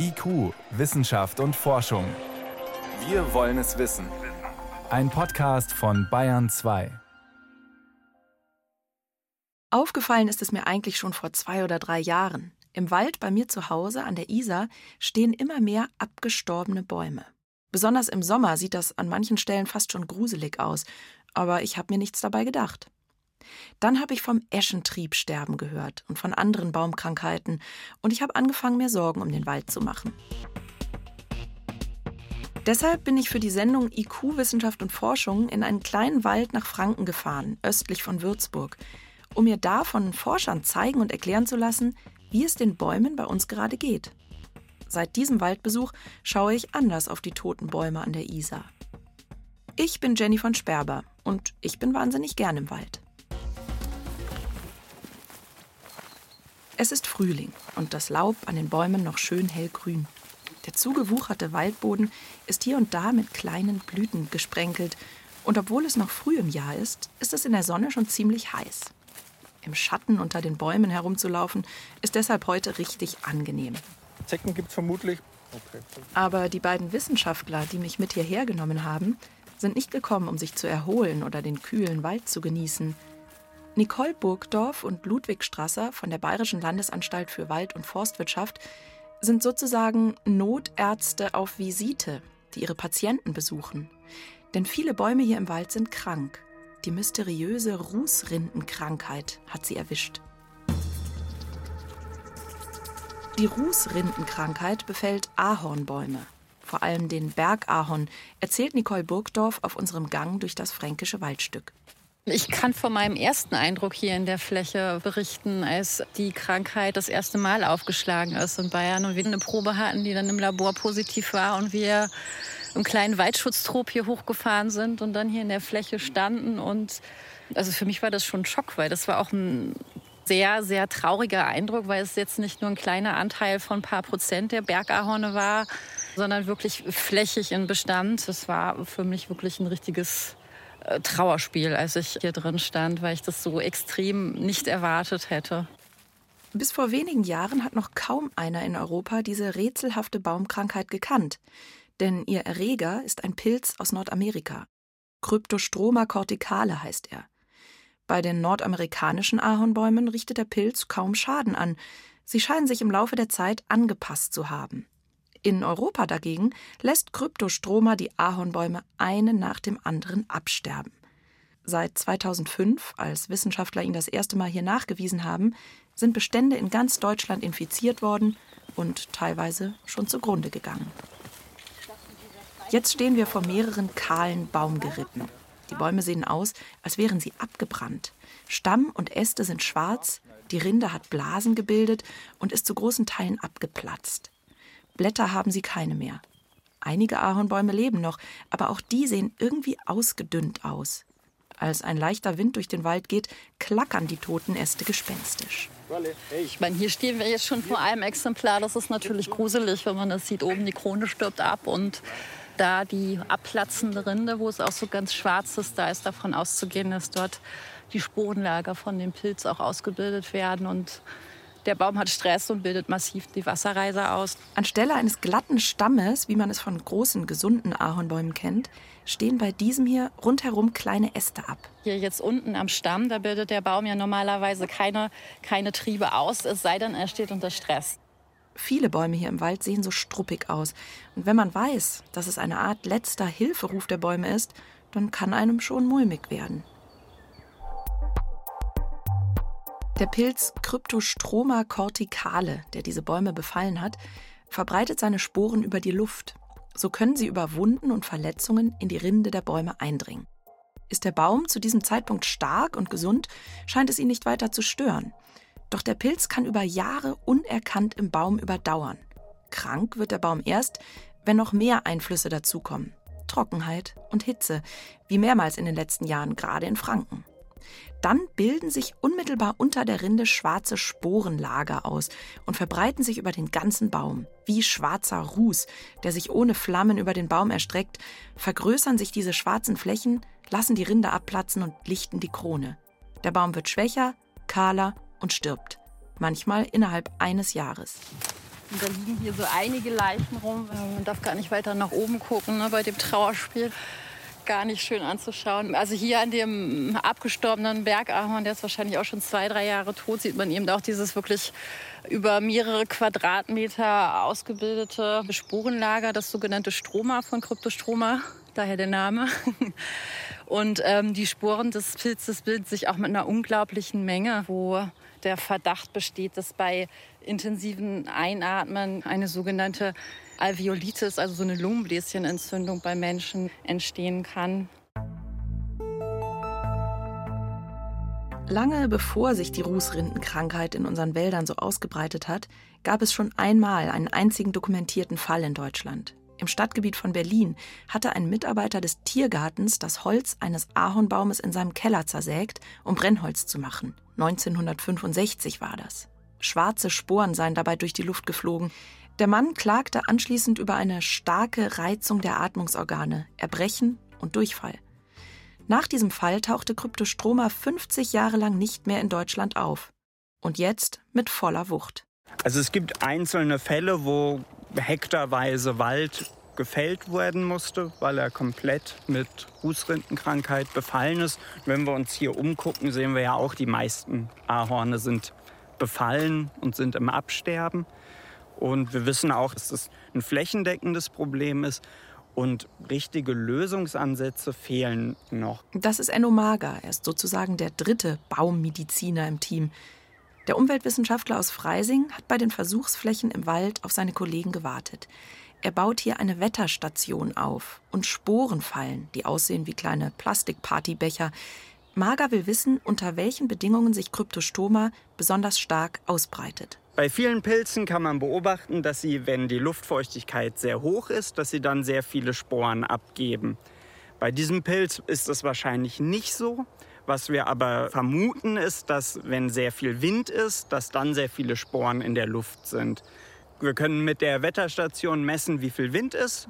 IQ, Wissenschaft und Forschung. Wir wollen es wissen. Ein Podcast von Bayern 2. Aufgefallen ist es mir eigentlich schon vor zwei oder drei Jahren. Im Wald bei mir zu Hause an der Isar stehen immer mehr abgestorbene Bäume. Besonders im Sommer sieht das an manchen Stellen fast schon gruselig aus, aber ich habe mir nichts dabei gedacht. Dann habe ich vom Eschentriebsterben gehört und von anderen Baumkrankheiten und ich habe angefangen, mir Sorgen um den Wald zu machen. Deshalb bin ich für die Sendung IQ Wissenschaft und Forschung in einen kleinen Wald nach Franken gefahren, östlich von Würzburg, um mir da von Forschern zeigen und erklären zu lassen, wie es den Bäumen bei uns gerade geht. Seit diesem Waldbesuch schaue ich anders auf die toten Bäume an der Isar. Ich bin Jenny von Sperber und ich bin wahnsinnig gern im Wald. Es ist Frühling und das Laub an den Bäumen noch schön hellgrün. Der zugewucherte Waldboden ist hier und da mit kleinen Blüten gesprenkelt und obwohl es noch früh im Jahr ist, ist es in der Sonne schon ziemlich heiß. Im Schatten unter den Bäumen herumzulaufen, ist deshalb heute richtig angenehm. Zecken gibt es vermutlich. Okay. Aber die beiden Wissenschaftler, die mich mit hierher genommen haben, sind nicht gekommen, um sich zu erholen oder den kühlen Wald zu genießen. Nicole Burgdorf und Ludwig Strasser von der Bayerischen Landesanstalt für Wald- und Forstwirtschaft sind sozusagen Notärzte auf Visite, die ihre Patienten besuchen. Denn viele Bäume hier im Wald sind krank. Die mysteriöse Rußrindenkrankheit hat sie erwischt. Die Rußrindenkrankheit befällt Ahornbäume, vor allem den Bergahorn, erzählt Nicole Burgdorf auf unserem Gang durch das fränkische Waldstück. Ich kann von meinem ersten Eindruck hier in der Fläche berichten, als die Krankheit das erste Mal aufgeschlagen ist in Bayern und wir eine Probe hatten, die dann im Labor positiv war und wir im kleinen Waldschutztrop hier hochgefahren sind und dann hier in der Fläche standen und also für mich war das schon ein Schock, weil das war auch ein sehr, sehr trauriger Eindruck, weil es jetzt nicht nur ein kleiner Anteil von ein paar Prozent der Bergahorne war, sondern wirklich flächig in Bestand. Das war für mich wirklich ein richtiges Trauerspiel, als ich hier drin stand, weil ich das so extrem nicht erwartet hätte. Bis vor wenigen Jahren hat noch kaum einer in Europa diese rätselhafte Baumkrankheit gekannt, denn ihr Erreger ist ein Pilz aus Nordamerika. Cryptostroma corticale heißt er. Bei den nordamerikanischen Ahornbäumen richtet der Pilz kaum Schaden an. Sie scheinen sich im Laufe der Zeit angepasst zu haben. In Europa dagegen lässt Kryptostroma die Ahornbäume einen nach dem anderen absterben. Seit 2005, als Wissenschaftler ihn das erste Mal hier nachgewiesen haben, sind Bestände in ganz Deutschland infiziert worden und teilweise schon zugrunde gegangen. Jetzt stehen wir vor mehreren kahlen Baumgerippen. Die Bäume sehen aus, als wären sie abgebrannt. Stamm und Äste sind schwarz, die Rinde hat Blasen gebildet und ist zu großen Teilen abgeplatzt. Blätter haben sie keine mehr. Einige Ahornbäume leben noch, aber auch die sehen irgendwie ausgedünnt aus. Als ein leichter Wind durch den Wald geht, klackern die toten Äste gespenstisch. Ich meine, hier stehen wir jetzt schon vor einem Exemplar. Das ist natürlich gruselig, wenn man das sieht. Oben die Krone stirbt ab und da die abplatzende Rinde, wo es auch so ganz schwarz ist, da ist davon auszugehen, dass dort die Sporenlager von dem Pilz auch ausgebildet werden und der Baum hat Stress und bildet massiv die Wasserreiser aus. Anstelle eines glatten Stammes, wie man es von großen, gesunden Ahornbäumen kennt, stehen bei diesem hier rundherum kleine Äste ab. Hier jetzt unten am Stamm, da bildet der Baum ja normalerweise keine, keine Triebe aus, es sei denn, er steht unter Stress. Viele Bäume hier im Wald sehen so struppig aus. Und wenn man weiß, dass es eine Art letzter Hilferuf der Bäume ist, dann kann einem schon mulmig werden. Der Pilz Cryptostroma corticale, der diese Bäume befallen hat, verbreitet seine Sporen über die Luft. So können sie über Wunden und Verletzungen in die Rinde der Bäume eindringen. Ist der Baum zu diesem Zeitpunkt stark und gesund, scheint es ihn nicht weiter zu stören. Doch der Pilz kann über Jahre unerkannt im Baum überdauern. Krank wird der Baum erst, wenn noch mehr Einflüsse dazukommen. Trockenheit und Hitze, wie mehrmals in den letzten Jahren, gerade in Franken. Dann bilden sich unmittelbar unter der Rinde schwarze Sporenlager aus und verbreiten sich über den ganzen Baum. Wie schwarzer Ruß, der sich ohne Flammen über den Baum erstreckt, vergrößern sich diese schwarzen Flächen, lassen die Rinde abplatzen und lichten die Krone. Der Baum wird schwächer, kahler und stirbt. Manchmal innerhalb eines Jahres. Und da liegen hier so einige Leichen rum. Man darf gar nicht weiter nach oben gucken ne, bei dem Trauerspiel. Gar nicht schön anzuschauen. Also hier an dem abgestorbenen Bergahorn, der ist wahrscheinlich auch schon zwei, drei Jahre tot, sieht man eben auch dieses wirklich über mehrere Quadratmeter ausgebildete Sporenlager, das sogenannte Stroma von Kryptostroma, daher der Name. Und ähm, die Sporen des Pilzes bilden sich auch mit einer unglaublichen Menge, wo der Verdacht besteht, dass bei intensiven Einatmen eine sogenannte Alveolitis, also so eine Lungenbläschenentzündung bei Menschen entstehen kann. Lange bevor sich die Rußrindenkrankheit in unseren Wäldern so ausgebreitet hat, gab es schon einmal einen einzigen dokumentierten Fall in Deutschland. Im Stadtgebiet von Berlin hatte ein Mitarbeiter des Tiergartens das Holz eines Ahornbaumes in seinem Keller zersägt, um Brennholz zu machen. 1965 war das. Schwarze Sporen seien dabei durch die Luft geflogen. Der Mann klagte anschließend über eine starke Reizung der Atmungsorgane, Erbrechen und Durchfall. Nach diesem Fall tauchte Kryptostroma 50 Jahre lang nicht mehr in Deutschland auf. Und jetzt mit voller Wucht. Also es gibt einzelne Fälle, wo hektarweise Wald gefällt werden musste, weil er komplett mit Rußrindenkrankheit befallen ist. Wenn wir uns hier umgucken, sehen wir ja auch, die meisten Ahorne sind befallen und sind im Absterben. Und wir wissen auch, dass das ein flächendeckendes Problem ist und richtige Lösungsansätze fehlen noch. Das ist Enno Mager. Er ist sozusagen der dritte Baummediziner im Team. Der Umweltwissenschaftler aus Freising hat bei den Versuchsflächen im Wald auf seine Kollegen gewartet. Er baut hier eine Wetterstation auf und Sporenfallen, die aussehen wie kleine Plastikpartybecher. Mager will wissen, unter welchen Bedingungen sich Kryptostoma besonders stark ausbreitet. Bei vielen Pilzen kann man beobachten, dass sie, wenn die Luftfeuchtigkeit sehr hoch ist, dass sie dann sehr viele Sporen abgeben. Bei diesem Pilz ist es wahrscheinlich nicht so. Was wir aber vermuten ist, dass wenn sehr viel Wind ist, dass dann sehr viele Sporen in der Luft sind. Wir können mit der Wetterstation messen, wie viel Wind ist,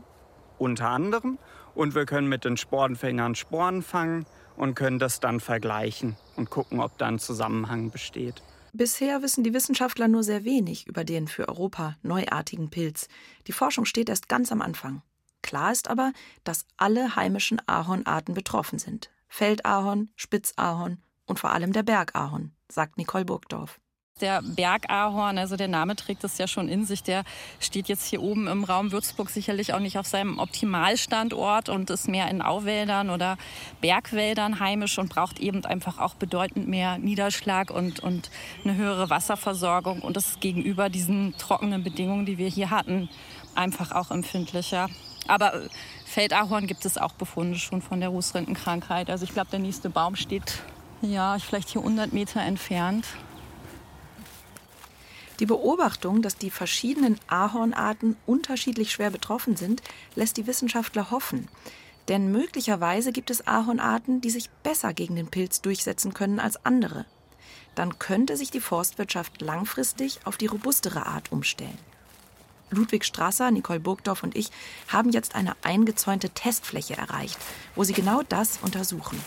unter anderem. Und wir können mit den Sporenfängern Sporen fangen und können das dann vergleichen und gucken, ob da ein Zusammenhang besteht. Bisher wissen die Wissenschaftler nur sehr wenig über den für Europa neuartigen Pilz. Die Forschung steht erst ganz am Anfang. Klar ist aber, dass alle heimischen Ahornarten betroffen sind. Feldahorn, Spitzahorn und vor allem der Bergahorn, sagt Nicole Burgdorf. Der Bergahorn, also der Name trägt es ja schon in sich, der steht jetzt hier oben im Raum Würzburg sicherlich auch nicht auf seinem Optimalstandort und ist mehr in Auwäldern oder Bergwäldern heimisch und braucht eben einfach auch bedeutend mehr Niederschlag und, und eine höhere Wasserversorgung und ist gegenüber diesen trockenen Bedingungen, die wir hier hatten, einfach auch empfindlicher. Aber Feldahorn gibt es auch Befunde schon von der Rußrindenkrankheit. Also ich glaube, der nächste Baum steht ja vielleicht hier 100 Meter entfernt. Die Beobachtung, dass die verschiedenen Ahornarten unterschiedlich schwer betroffen sind, lässt die Wissenschaftler hoffen. Denn möglicherweise gibt es Ahornarten, die sich besser gegen den Pilz durchsetzen können als andere. Dann könnte sich die Forstwirtschaft langfristig auf die robustere Art umstellen. Ludwig Strasser, Nicole Burgdorf und ich haben jetzt eine eingezäunte Testfläche erreicht, wo sie genau das untersuchen.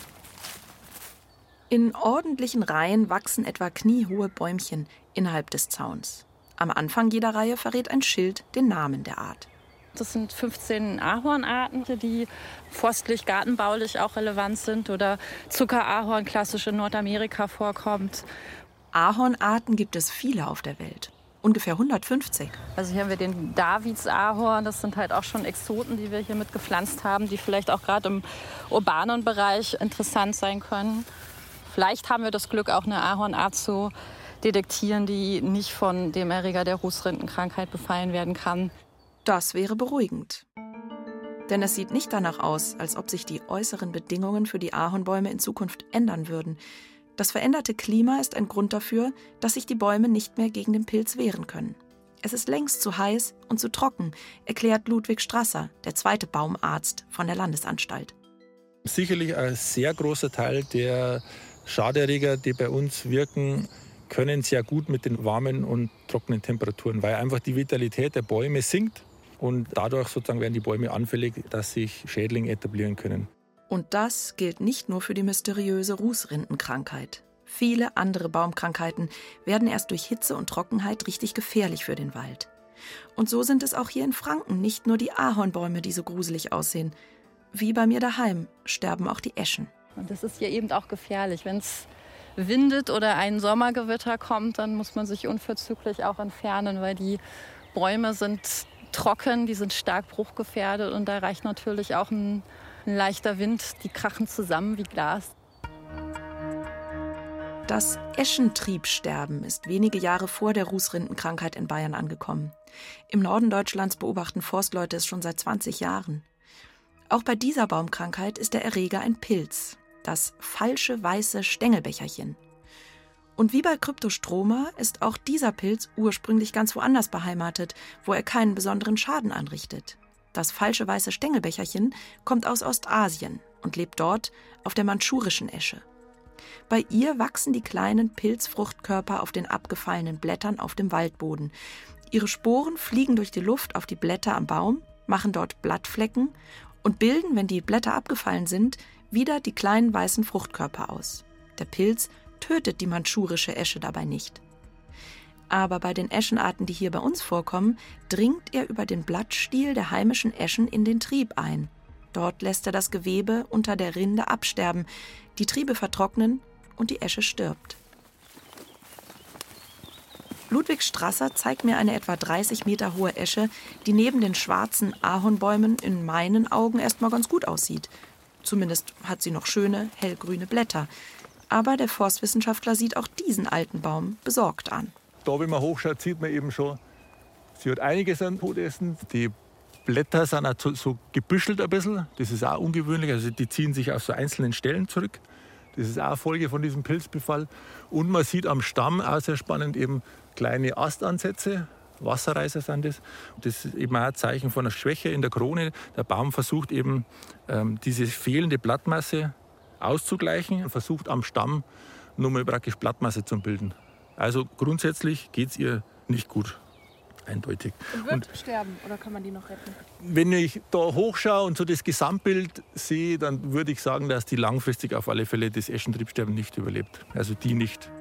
In ordentlichen Reihen wachsen etwa kniehohe Bäumchen innerhalb des Zauns. Am Anfang jeder Reihe verrät ein Schild den Namen der Art. Das sind 15 Ahornarten, die forstlich, gartenbaulich auch relevant sind oder Zuckerahorn klassisch in Nordamerika vorkommt. Ahornarten gibt es viele auf der Welt. Ungefähr 150. Also hier haben wir den Davidsahorn. Das sind halt auch schon Exoten, die wir hier mit gepflanzt haben, die vielleicht auch gerade im urbanen Bereich interessant sein können. Vielleicht haben wir das Glück, auch eine Ahornart zu detektieren, die nicht von dem Erreger der Rußrindenkrankheit befallen werden kann. Das wäre beruhigend. Denn es sieht nicht danach aus, als ob sich die äußeren Bedingungen für die Ahornbäume in Zukunft ändern würden. Das veränderte Klima ist ein Grund dafür, dass sich die Bäume nicht mehr gegen den Pilz wehren können. Es ist längst zu heiß und zu trocken, erklärt Ludwig Strasser, der zweite Baumarzt von der Landesanstalt. Sicherlich ein sehr großer Teil der Schaderreger, die bei uns wirken, können sehr gut mit den warmen und trockenen Temperaturen, weil einfach die Vitalität der Bäume sinkt und dadurch sozusagen werden die Bäume anfällig, dass sich Schädlinge etablieren können. Und das gilt nicht nur für die mysteriöse Rußrindenkrankheit. Viele andere Baumkrankheiten werden erst durch Hitze und Trockenheit richtig gefährlich für den Wald. Und so sind es auch hier in Franken nicht nur die Ahornbäume, die so gruselig aussehen. Wie bei mir daheim sterben auch die Eschen. Und das ist hier eben auch gefährlich. Wenn es windet oder ein Sommergewitter kommt, dann muss man sich unverzüglich auch entfernen, weil die Bäume sind trocken, die sind stark bruchgefährdet und da reicht natürlich auch ein, ein leichter Wind, die krachen zusammen wie Glas. Das Eschentriebsterben ist wenige Jahre vor der Rußrindenkrankheit in Bayern angekommen. Im Norden Deutschlands beobachten Forstleute es schon seit 20 Jahren. Auch bei dieser Baumkrankheit ist der Erreger ein Pilz, das falsche weiße Stängelbecherchen. Und wie bei Kryptostroma ist auch dieser Pilz ursprünglich ganz woanders beheimatet, wo er keinen besonderen Schaden anrichtet. Das falsche weiße Stängelbecherchen kommt aus Ostasien und lebt dort auf der mandschurischen Esche. Bei ihr wachsen die kleinen Pilzfruchtkörper auf den abgefallenen Blättern auf dem Waldboden. Ihre Sporen fliegen durch die Luft auf die Blätter am Baum, machen dort Blattflecken und bilden, wenn die Blätter abgefallen sind, wieder die kleinen weißen Fruchtkörper aus. Der Pilz tötet die mandschurische Esche dabei nicht. Aber bei den Eschenarten, die hier bei uns vorkommen, dringt er über den Blattstiel der heimischen Eschen in den Trieb ein. Dort lässt er das Gewebe unter der Rinde absterben, die Triebe vertrocknen und die Esche stirbt. Ludwig Strasser zeigt mir eine etwa 30 Meter hohe Esche, die neben den schwarzen Ahornbäumen in meinen Augen erstmal ganz gut aussieht. Zumindest hat sie noch schöne, hellgrüne Blätter. Aber der Forstwissenschaftler sieht auch diesen alten Baum besorgt an. Da, wenn man hochschaut, sieht man eben schon, sie hat einiges an Todessen. Die Blätter sind auch so gebüschelt ein bisschen. Das ist auch ungewöhnlich. Also die ziehen sich auf so einzelnen Stellen zurück. Das ist auch eine Folge von diesem Pilzbefall. Und man sieht am Stamm auch sehr spannend eben kleine Astansätze. Wasserreißer sind das. Das ist eben auch ein Zeichen von einer Schwäche in der Krone. Der Baum versucht eben ähm, diese fehlende Blattmasse auszugleichen, versucht am Stamm nur mal praktisch Blattmasse zu bilden. Also grundsätzlich geht es ihr nicht gut. Eindeutig. Und wird und sterben oder kann man die noch retten? Wenn ich da hochschaue und so das Gesamtbild sehe, dann würde ich sagen, dass die langfristig auf alle Fälle das Eschentriebsterben nicht überlebt. Also die nicht.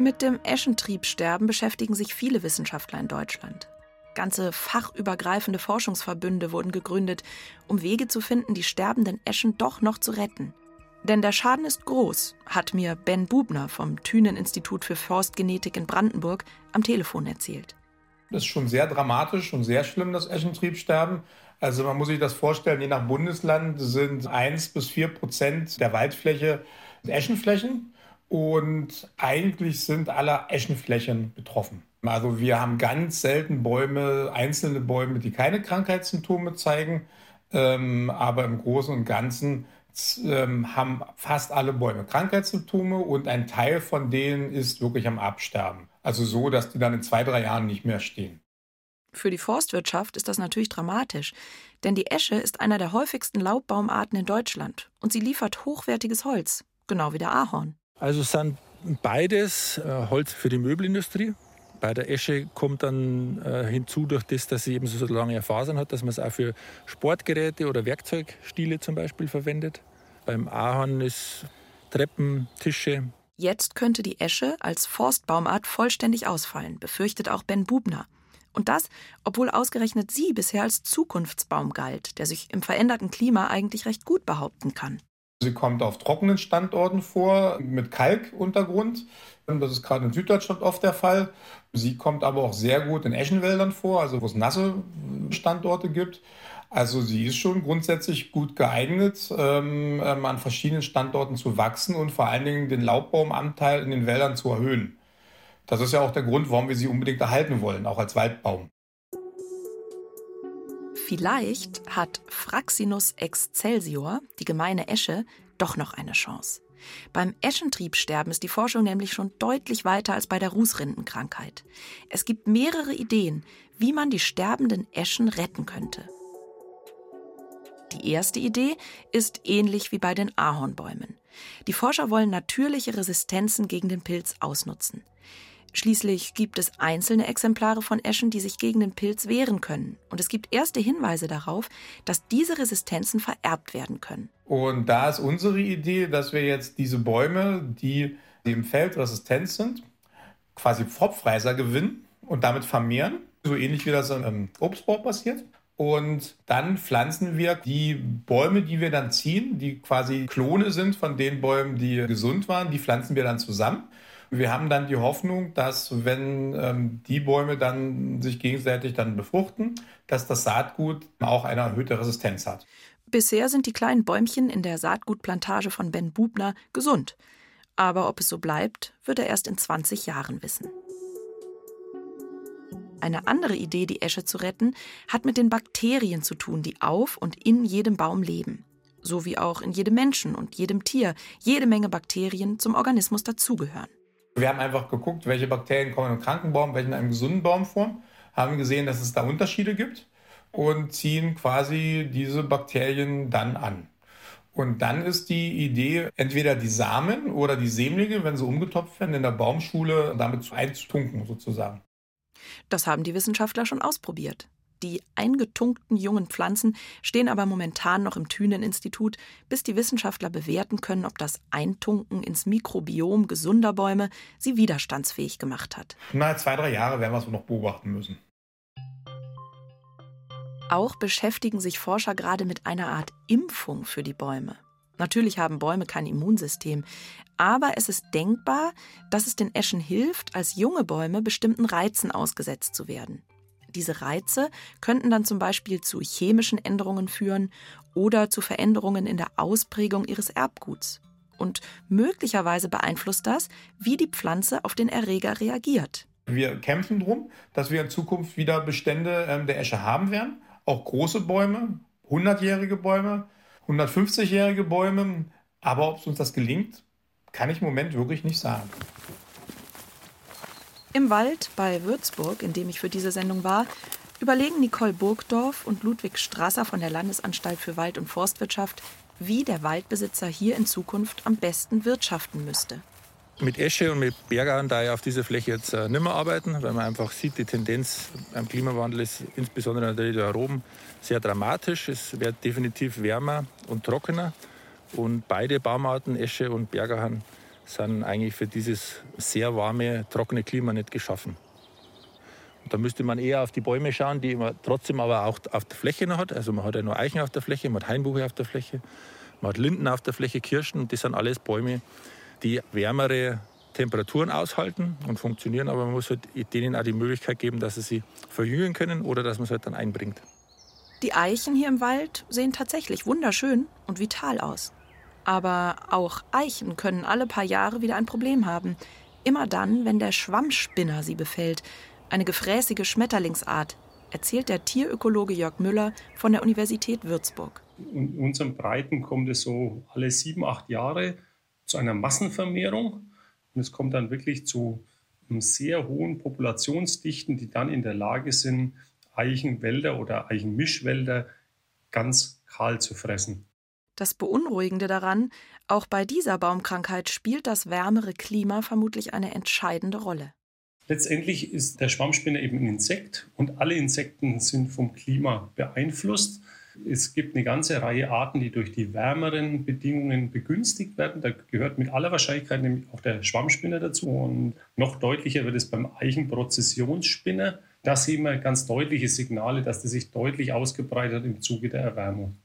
Mit dem Eschentriebsterben beschäftigen sich viele Wissenschaftler in Deutschland. Ganze fachübergreifende Forschungsverbünde wurden gegründet, um Wege zu finden, die sterbenden Eschen doch noch zu retten. Denn der Schaden ist groß, hat mir Ben Bubner vom Thünen-Institut für Forstgenetik in Brandenburg am Telefon erzählt. Das ist schon sehr dramatisch und sehr schlimm, das Eschentriebsterben. Also man muss sich das vorstellen, je nach Bundesland sind 1 bis 4 Prozent der Waldfläche Eschenflächen und eigentlich sind alle Eschenflächen betroffen. Also wir haben ganz selten Bäume, einzelne Bäume, die keine Krankheitssymptome zeigen, ähm, aber im Großen und Ganzen ähm, haben fast alle Bäume Krankheitssymptome und ein Teil von denen ist wirklich am Absterben. Also so, dass die dann in zwei, drei Jahren nicht mehr stehen. Für die Forstwirtschaft ist das natürlich dramatisch, denn die Esche ist einer der häufigsten Laubbaumarten in Deutschland und sie liefert hochwertiges Holz, genau wie der Ahorn. Also es sind beides äh, Holz für die Möbelindustrie. Bei der Esche kommt dann äh, hinzu, durch das, dass sie eben so lange Fasern hat, dass man es auch für Sportgeräte oder Werkzeugstiele zum Beispiel verwendet. Beim Ahorn ist Treppen, Tische. Jetzt könnte die Esche als Forstbaumart vollständig ausfallen, befürchtet auch Ben Bubner. Und das, obwohl ausgerechnet sie bisher als Zukunftsbaum galt, der sich im veränderten Klima eigentlich recht gut behaupten kann. Sie kommt auf trockenen Standorten vor, mit Kalkuntergrund. Das ist gerade in Süddeutschland oft der Fall. Sie kommt aber auch sehr gut in Eschenwäldern vor, also wo es nasse Standorte gibt. Also sie ist schon grundsätzlich gut geeignet, ähm, ähm, an verschiedenen Standorten zu wachsen und vor allen Dingen den Laubbaumanteil in den Wäldern zu erhöhen. Das ist ja auch der Grund, warum wir sie unbedingt erhalten wollen, auch als Waldbaum. Vielleicht hat Fraxinus excelsior, die gemeine Esche, doch noch eine Chance. Beim Eschentriebsterben ist die Forschung nämlich schon deutlich weiter als bei der Rußrindenkrankheit. Es gibt mehrere Ideen, wie man die sterbenden Eschen retten könnte. Die erste Idee ist ähnlich wie bei den Ahornbäumen. Die Forscher wollen natürliche Resistenzen gegen den Pilz ausnutzen. Schließlich gibt es einzelne Exemplare von Eschen, die sich gegen den Pilz wehren können. Und es gibt erste Hinweise darauf, dass diese Resistenzen vererbt werden können. Und da ist unsere Idee, dass wir jetzt diese Bäume, die, im Feld resistent sind, quasi Pfropfreiser gewinnen und damit vermehren so ähnlich wie das im Obstbau passiert. Und dann pflanzen wir die Bäume, die wir dann ziehen, die quasi Klone sind von den Bäumen, die gesund waren, die pflanzen wir dann zusammen. Wir haben dann die Hoffnung, dass wenn ähm, die Bäume dann sich gegenseitig dann befruchten, dass das Saatgut auch eine erhöhte Resistenz hat. Bisher sind die kleinen Bäumchen in der Saatgutplantage von Ben Bubner gesund. Aber ob es so bleibt, wird er erst in 20 Jahren wissen. Eine andere Idee, die Esche zu retten, hat mit den Bakterien zu tun, die auf und in jedem Baum leben. So wie auch in jedem Menschen und jedem Tier jede Menge Bakterien zum Organismus dazugehören. Wir haben einfach geguckt, welche Bakterien kommen in einem kranken Baum, welche in einem gesunden Baum vor, haben gesehen, dass es da Unterschiede gibt und ziehen quasi diese Bakterien dann an. Und dann ist die Idee, entweder die Samen oder die Sämlinge, wenn sie umgetopft werden, in der Baumschule damit einzutunken sozusagen. Das haben die Wissenschaftler schon ausprobiert. Die eingetunkten jungen Pflanzen stehen aber momentan noch im Thünen-Institut, bis die Wissenschaftler bewerten können, ob das Eintunken ins Mikrobiom gesunder Bäume sie widerstandsfähig gemacht hat. Na, zwei, drei Jahre werden wir es noch beobachten müssen. Auch beschäftigen sich Forscher gerade mit einer Art Impfung für die Bäume. Natürlich haben Bäume kein Immunsystem, aber es ist denkbar, dass es den Eschen hilft, als junge Bäume bestimmten Reizen ausgesetzt zu werden. Diese Reize könnten dann zum Beispiel zu chemischen Änderungen führen oder zu Veränderungen in der Ausprägung ihres Erbguts. Und möglicherweise beeinflusst das, wie die Pflanze auf den Erreger reagiert. Wir kämpfen darum, dass wir in Zukunft wieder Bestände ähm, der Esche haben werden. Auch große Bäume, 100-jährige Bäume, 150-jährige Bäume. Aber ob es uns das gelingt, kann ich im Moment wirklich nicht sagen. Im Wald bei Würzburg, in dem ich für diese Sendung war, überlegen Nicole Burgdorf und Ludwig Strasser von der Landesanstalt für Wald- und Forstwirtschaft, wie der Waldbesitzer hier in Zukunft am besten wirtschaften müsste. Mit Esche und mit Bergern da ja auf dieser Fläche jetzt äh, nicht mehr arbeiten, weil man einfach sieht, die Tendenz beim Klimawandel ist insbesondere natürlich da oben sehr dramatisch. Es wird definitiv wärmer und trockener. Und beide Baumarten, Esche und Bergerhahn, sind eigentlich für dieses sehr warme, trockene Klima nicht geschaffen. Und da müsste man eher auf die Bäume schauen, die man trotzdem aber auch auf der Fläche noch hat. Also man hat ja nur Eichen auf der Fläche, man hat Hainbuche auf der Fläche, man hat Linden auf der Fläche, Kirschen. Das sind alles Bäume, die wärmere Temperaturen aushalten und funktionieren, aber man muss halt denen auch die Möglichkeit geben, dass sie sich verjüngen können oder dass man es halt dann einbringt. Die Eichen hier im Wald sehen tatsächlich wunderschön und vital aus. Aber auch Eichen können alle paar Jahre wieder ein Problem haben. Immer dann, wenn der Schwammspinner sie befällt, eine gefräßige Schmetterlingsart, erzählt der Tierökologe Jörg Müller von der Universität Würzburg. In unseren Breiten kommt es so alle sieben, acht Jahre zu einer Massenvermehrung. Und es kommt dann wirklich zu sehr hohen Populationsdichten, die dann in der Lage sind, Eichenwälder oder Eichenmischwälder ganz kahl zu fressen. Das Beunruhigende daran, auch bei dieser Baumkrankheit spielt das wärmere Klima vermutlich eine entscheidende Rolle. Letztendlich ist der Schwammspinner eben ein Insekt und alle Insekten sind vom Klima beeinflusst. Es gibt eine ganze Reihe Arten, die durch die wärmeren Bedingungen begünstigt werden. Da gehört mit aller Wahrscheinlichkeit nämlich auch der Schwammspinner dazu. Und noch deutlicher wird es beim Eichenprozessionsspinner. Da sehen wir ganz deutliche Signale, dass der sich deutlich ausgebreitet hat im Zuge der Erwärmung.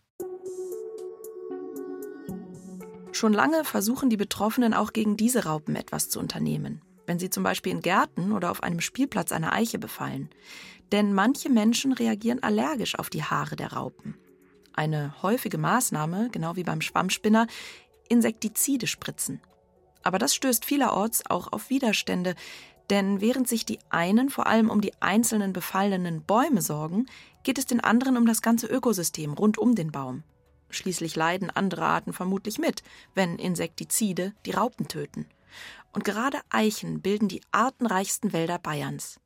Schon lange versuchen die Betroffenen auch gegen diese Raupen etwas zu unternehmen, wenn sie zum Beispiel in Gärten oder auf einem Spielplatz eine Eiche befallen. Denn manche Menschen reagieren allergisch auf die Haare der Raupen. Eine häufige Maßnahme, genau wie beim Schwammspinner, Insektizide spritzen. Aber das stößt vielerorts auch auf Widerstände, denn während sich die einen vor allem um die einzelnen befallenen Bäume sorgen, geht es den anderen um das ganze Ökosystem rund um den Baum. Schließlich leiden andere Arten vermutlich mit, wenn Insektizide die Raupen töten. Und gerade Eichen bilden die artenreichsten Wälder Bayerns.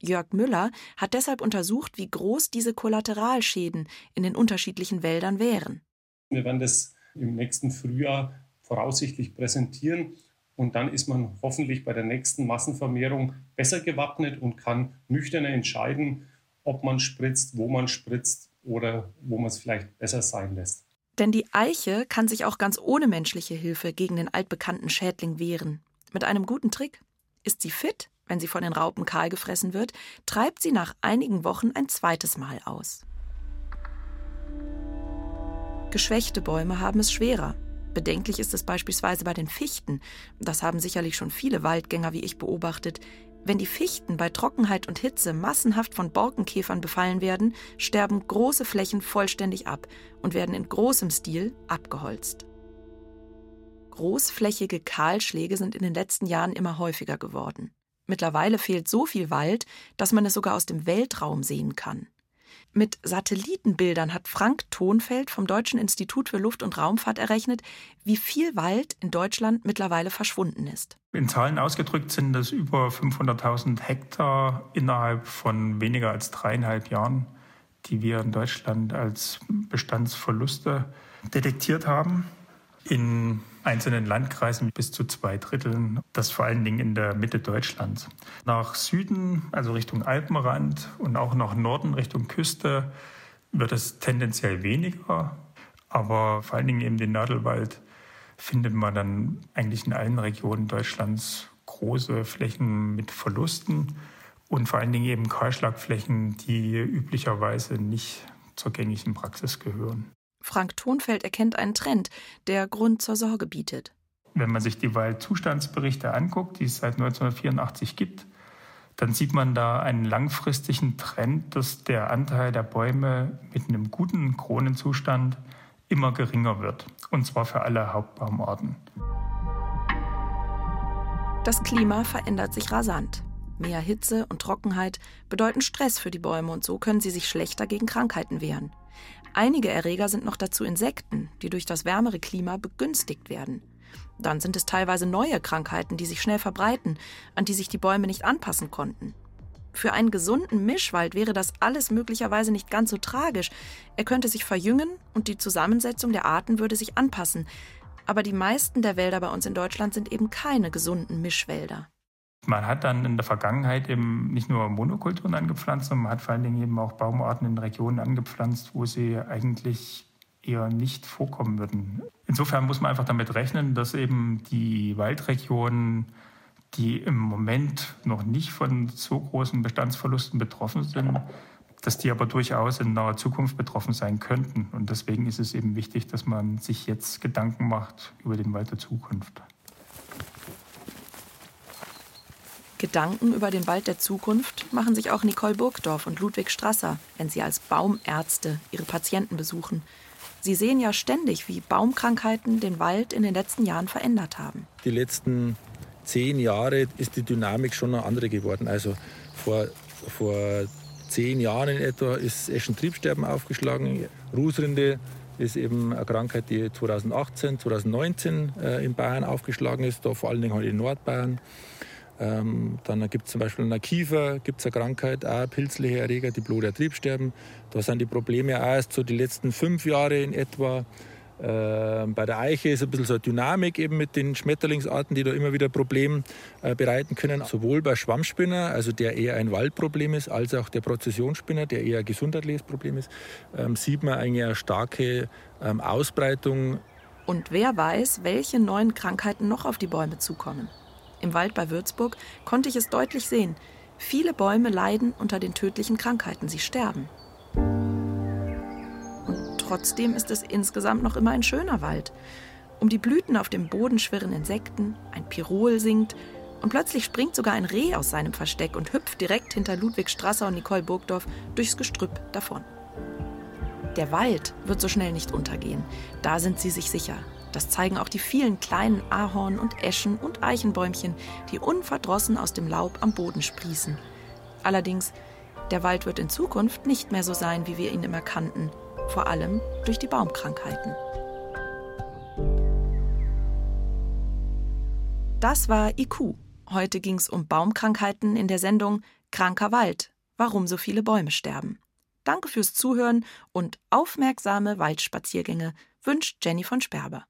Jörg Müller hat deshalb untersucht, wie groß diese Kollateralschäden in den unterschiedlichen Wäldern wären. Wir werden das im nächsten Frühjahr voraussichtlich präsentieren und dann ist man hoffentlich bei der nächsten Massenvermehrung besser gewappnet und kann nüchterner entscheiden, ob man spritzt, wo man spritzt oder wo man es vielleicht besser sein lässt. Denn die Eiche kann sich auch ganz ohne menschliche Hilfe gegen den altbekannten Schädling wehren. Mit einem guten Trick. Ist sie fit, Wenn sie von den Raupen kahl gefressen wird, treibt sie nach einigen Wochen ein zweites Mal aus. Geschwächte Bäume haben es schwerer. Bedenklich ist es beispielsweise bei den Fichten. Das haben sicherlich schon viele Waldgänger wie ich beobachtet. Wenn die Fichten bei Trockenheit und Hitze massenhaft von Borkenkäfern befallen werden, sterben große Flächen vollständig ab und werden in großem Stil abgeholzt. Großflächige Kahlschläge sind in den letzten Jahren immer häufiger geworden. Mittlerweile fehlt so viel Wald, dass man es sogar aus dem Weltraum sehen kann. Mit Satellitenbildern hat Frank Thonfeld vom Deutschen Institut für Luft- und Raumfahrt errechnet, wie viel Wald in Deutschland mittlerweile verschwunden ist. In Zahlen ausgedrückt sind das über 500.000 Hektar innerhalb von weniger als dreieinhalb Jahren, die wir in Deutschland als Bestandsverluste detektiert haben. In einzelnen Landkreisen bis zu zwei Dritteln, das vor allen Dingen in der Mitte Deutschlands. Nach Süden, also Richtung Alpenrand und auch nach Norden Richtung Küste, wird es tendenziell weniger. Aber vor allen Dingen eben den Nadelwald findet man dann eigentlich in allen Regionen Deutschlands große Flächen mit Verlusten und vor allen Dingen eben Kahlschlagflächen, die üblicherweise nicht zur gängigen Praxis gehören. Frank Thonfeld erkennt einen Trend, der Grund zur Sorge bietet. Wenn man sich die Waldzustandsberichte anguckt, die es seit 1984 gibt, dann sieht man da einen langfristigen Trend, dass der Anteil der Bäume mit einem guten Kronenzustand immer geringer wird. Und zwar für alle Hauptbaumarten. Das Klima verändert sich rasant. Mehr Hitze und Trockenheit bedeuten Stress für die Bäume und so können sie sich schlechter gegen Krankheiten wehren. Einige Erreger sind noch dazu Insekten, die durch das wärmere Klima begünstigt werden. Dann sind es teilweise neue Krankheiten, die sich schnell verbreiten, an die sich die Bäume nicht anpassen konnten. Für einen gesunden Mischwald wäre das alles möglicherweise nicht ganz so tragisch. Er könnte sich verjüngen und die Zusammensetzung der Arten würde sich anpassen. Aber die meisten der Wälder bei uns in Deutschland sind eben keine gesunden Mischwälder. Man hat dann in der Vergangenheit eben nicht nur Monokulturen angepflanzt, sondern man hat vor allen Dingen eben auch Baumarten in Regionen angepflanzt, wo sie eigentlich eher nicht vorkommen würden. Insofern muss man einfach damit rechnen, dass eben die Waldregionen, die im Moment noch nicht von so großen Bestandsverlusten betroffen sind, dass die aber durchaus in naher Zukunft betroffen sein könnten. Und deswegen ist es eben wichtig, dass man sich jetzt Gedanken macht über den Wald der Zukunft. Gedanken über den Wald der Zukunft machen sich auch Nicole Burgdorf und Ludwig Strasser, wenn sie als Baumärzte ihre Patienten besuchen. Sie sehen ja ständig, wie Baumkrankheiten den Wald in den letzten Jahren verändert haben. Die letzten zehn Jahre ist die Dynamik schon eine andere geworden. Also vor, vor zehn Jahren in etwa ist Eschentriebsterben aufgeschlagen. Rußrinde ist eben eine Krankheit, die 2018, 2019 äh, in Bayern aufgeschlagen ist, da vor allen Dingen halt in Nordbayern. Ähm, dann gibt es zum Beispiel in der Kiefer gibt's eine Krankheit, auch pilzliche Erreger, die Blutertriebsterben. Da sind die Probleme auch erst so die letzten fünf Jahre in etwa. Äh, bei der Eiche ist ein bisschen so eine Dynamik eben mit den Schmetterlingsarten, die da immer wieder Probleme äh, bereiten können. Sowohl bei Schwammspinner, also der eher ein Waldproblem ist, als auch der Prozessionsspinner, der eher ein gesundheitliches Problem ist, ähm, sieht man eigentlich eine starke ähm, Ausbreitung. Und wer weiß, welche neuen Krankheiten noch auf die Bäume zukommen. Im Wald bei Würzburg konnte ich es deutlich sehen. Viele Bäume leiden unter den tödlichen Krankheiten, sie sterben. Und trotzdem ist es insgesamt noch immer ein schöner Wald. Um die Blüten auf dem Boden schwirren Insekten, ein Pirol singt und plötzlich springt sogar ein Reh aus seinem Versteck und hüpft direkt hinter Ludwig Strasser und Nicole Burgdorf durchs Gestrüpp davon. Der Wald wird so schnell nicht untergehen, da sind sie sich sicher. Das zeigen auch die vielen kleinen Ahorn- und Eschen- und Eichenbäumchen, die unverdrossen aus dem Laub am Boden sprießen. Allerdings, der Wald wird in Zukunft nicht mehr so sein, wie wir ihn immer kannten, vor allem durch die Baumkrankheiten. Das war IQ. Heute ging es um Baumkrankheiten in der Sendung Kranker Wald, warum so viele Bäume sterben. Danke fürs Zuhören und aufmerksame Waldspaziergänge wünscht Jenny von Sperber.